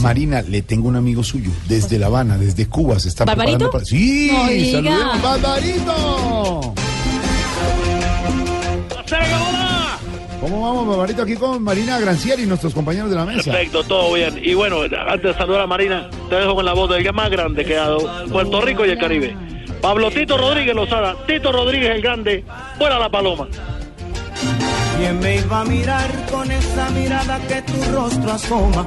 Marina, le tengo un amigo suyo desde La Habana, desde Cuba, se está ¿Barbarito? preparando para... Sí, No saludemos, Barbarito. ¿Cómo vamos, Barbarito? Aquí con Marina Granciera y nuestros compañeros de la mesa. Perfecto, todo bien. Y bueno, antes de saludar a Marina, te dejo con la voz del que más grande que ha dado Puerto Rico y el Caribe. Pablo Tito Rodríguez Lozada, Tito Rodríguez el Grande, fuera la paloma. ¿Quién me iba a mirar con esa mirada que tu rostro asoma?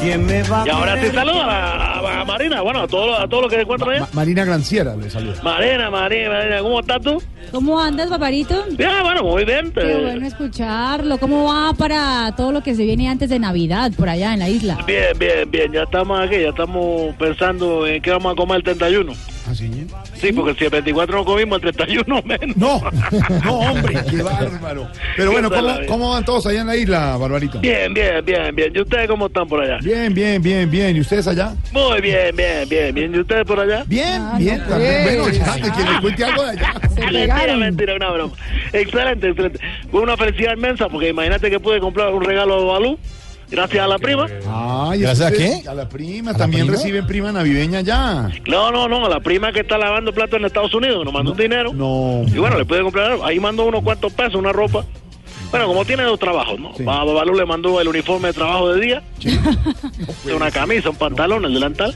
¿Quién me va a Y ahora te saludo a, Marina, bueno, a todos a todos los que se encuentran allá. Ma- Marina Granciera le saluda. Marina, Marina, Marina, ¿cómo estás tú? ¿Cómo andas, Barbarito? Bien, bueno, muy bien. Qué bueno escucharlo. ¿Cómo va para todo lo que se viene antes de Navidad por allá en la isla? Bien, bien, bien, ya estamos aquí, ya estamos pensando en qué vamos a comer el 31. ¿Ah, sí? Sí, porque si el 24 no comimos, el 31 menos. No, no, hombre, qué bárbaro. Pero bueno, ¿cómo, ¿cómo van todos allá en la isla, Barbarito? Bien, bien, bien, bien. ¿Y ustedes cómo están por allá? Bien, bien, bien, bien. ¿Y ustedes allá? Muy bien, bien, bien, bien. ¿Y ustedes por allá? Bien, Ah, bien. no, también. Bueno, ya, que le cuente algo de allá. Se Mentira, mentira, una broma. Excelente, excelente. Fue una felicidad inmensa porque imagínate que pude comprar un regalo a Balú gracias a la prima. Ay, ¿Gracias a qué? A la prima. ¿A la También prima? reciben prima navideña ya. No, no, no, a la prima que está lavando platos en Estados Unidos, nos mandó un dinero. No. Y bueno, le pude comprar algo. Ahí mandó unos cuantos pesos, una ropa. Bueno, como tiene dos trabajos, ¿no? Sí. A Balú le mandó el uniforme de trabajo de día, una camisa, un pantalón, el delantal.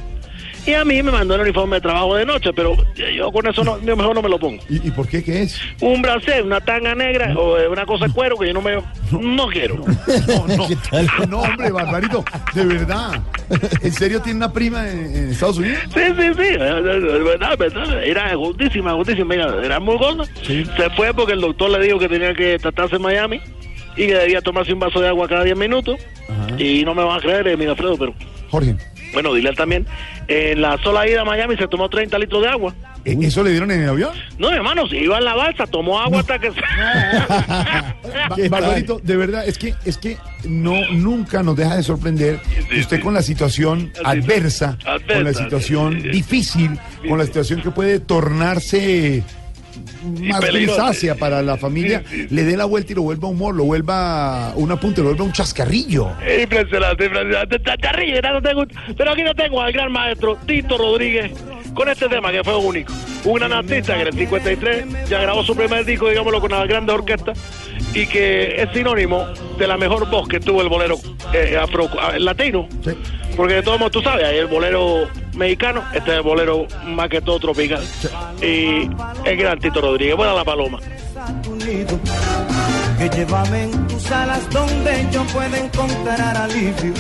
Y a mí me mandó el uniforme de trabajo de noche, pero yo con eso no, yo mejor no me lo pongo. ¿Y, y por qué qué es? un bracet, una tanga negra o eh, una cosa de cuero que yo no me no quiero. No, no, no, hombre, Barbarito, de verdad. ¿En serio tiene una prima en, en Estados Unidos? Sí, sí, sí, es verdad, es verdad. Era justísima, justísima, mira, era muy gorda. Sí. Se fue porque el doctor le dijo que tenía que tratarse en Miami y que debía tomarse un vaso de agua cada 10 minutos. Ajá. Y no me van a creer, eh, mira, Alfredo, pero Jorge, bueno, dile también. En la sola ida a Miami se tomó 30 litros de agua. ¿e- ¿eso le dieron en el avión? No, hermano, si iba en la balsa, tomó agua hasta que se... Ba- Barbarito, de verdad, es que, es que no, nunca nos deja de sorprender usted con la situación adversa, Adversa, con la situación sí. difícil, con la situación que puede tornarse grisácea para la familia, Sí, sí. le dé la vuelta y lo vuelva humor, lo vuelva un apunte, lo vuelva un chascarrillo. Impresionante, impresionante. Te- te ríes, no te gusta. Pero aquí no tengo al gran maestro Tito Rodríguez con este tema que fue único. Un gran artista que en el 53 ya grabó su primer disco, digámoslo, con una grande orquesta y que es sinónimo de la mejor voz que tuvo el bolero eh, afro, ah, latino. Sí. Porque de todos modos, tú sabes, hay el bolero mexicano, este es el bolero más que todo tropical. Y el gran Tito Rodríguez. Buena la paloma. Que llévame en tus alas donde yo pueda encontrar alivio.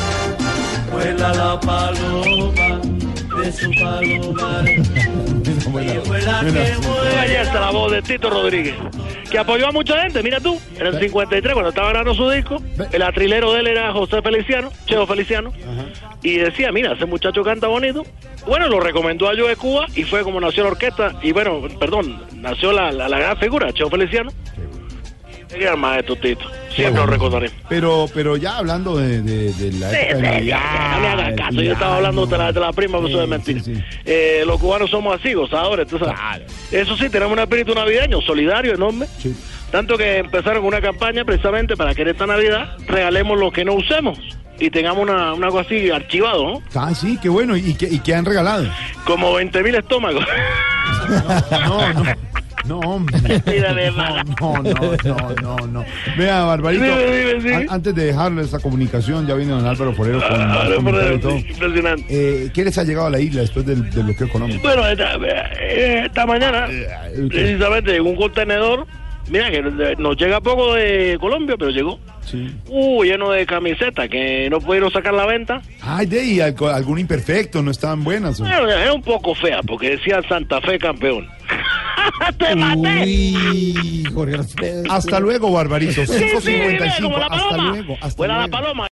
Vuela la paloma de su palomar. Y vuela que vuela. Ahí está la voz de Tito Rodríguez, que apoyó a mucha gente. Mira tú, en el 53, cuando estaba grabando su disco, el atrilero de él era José Feliciano, Cheo Feliciano, y decía, mira, ese muchacho canta bonito. Bueno, lo recomendó a Joe Cuba y fue como nació la orquesta, y bueno, perdón, nació la, la, la gran figura, Cheo Feliciano. Qué gran maestro, Tito. Siempre lo recordaré. Pero, pero ya hablando de, de- de la Sí, época de sí, Navidad, no me hagas caso, yo estaba hablando de la, de la prima, pero eso es Sí, mentira. sí, sí. Eh, los cubanos somos así, gozadores, tú sabes. Eso sí, tenemos un espíritu navideño, solidario, enorme. Sí. Tanto que empezaron una campaña precisamente para que en esta Navidad regalemos lo que no usemos y tengamos una, una cosa así archivado, ¿no? Ah, sí, qué bueno. ¿Y qué, y qué han regalado? Como 20 mil estómagos. No, no. No, hombre. No, no, no, no, no. Vea, Barbarito, antes de dejarle esta comunicación, ya viene don Álvaro Forero con Ah, impresionante. Eh, ¿Qué les ha llegado a la isla después del, bloqueo económico? Bueno, esta, eh, mañana, Eh, precisamente, llegó un contenedor. Mira, que nos llega poco de Colombia, pero llegó. Sí. Uh, lleno de camisetas que no pudieron sacar la venta. Ay, de ahí, algún imperfecto, no estaban buenas. Bueno, era un poco fea porque decía Santa Fe campeón. ¡Te maté! Uy, Jorge Alfredo. Hasta luego, Barbarito. Sí, sí, dime, 5.55. como la Hasta luego. Hasta Fuera la luego. paloma.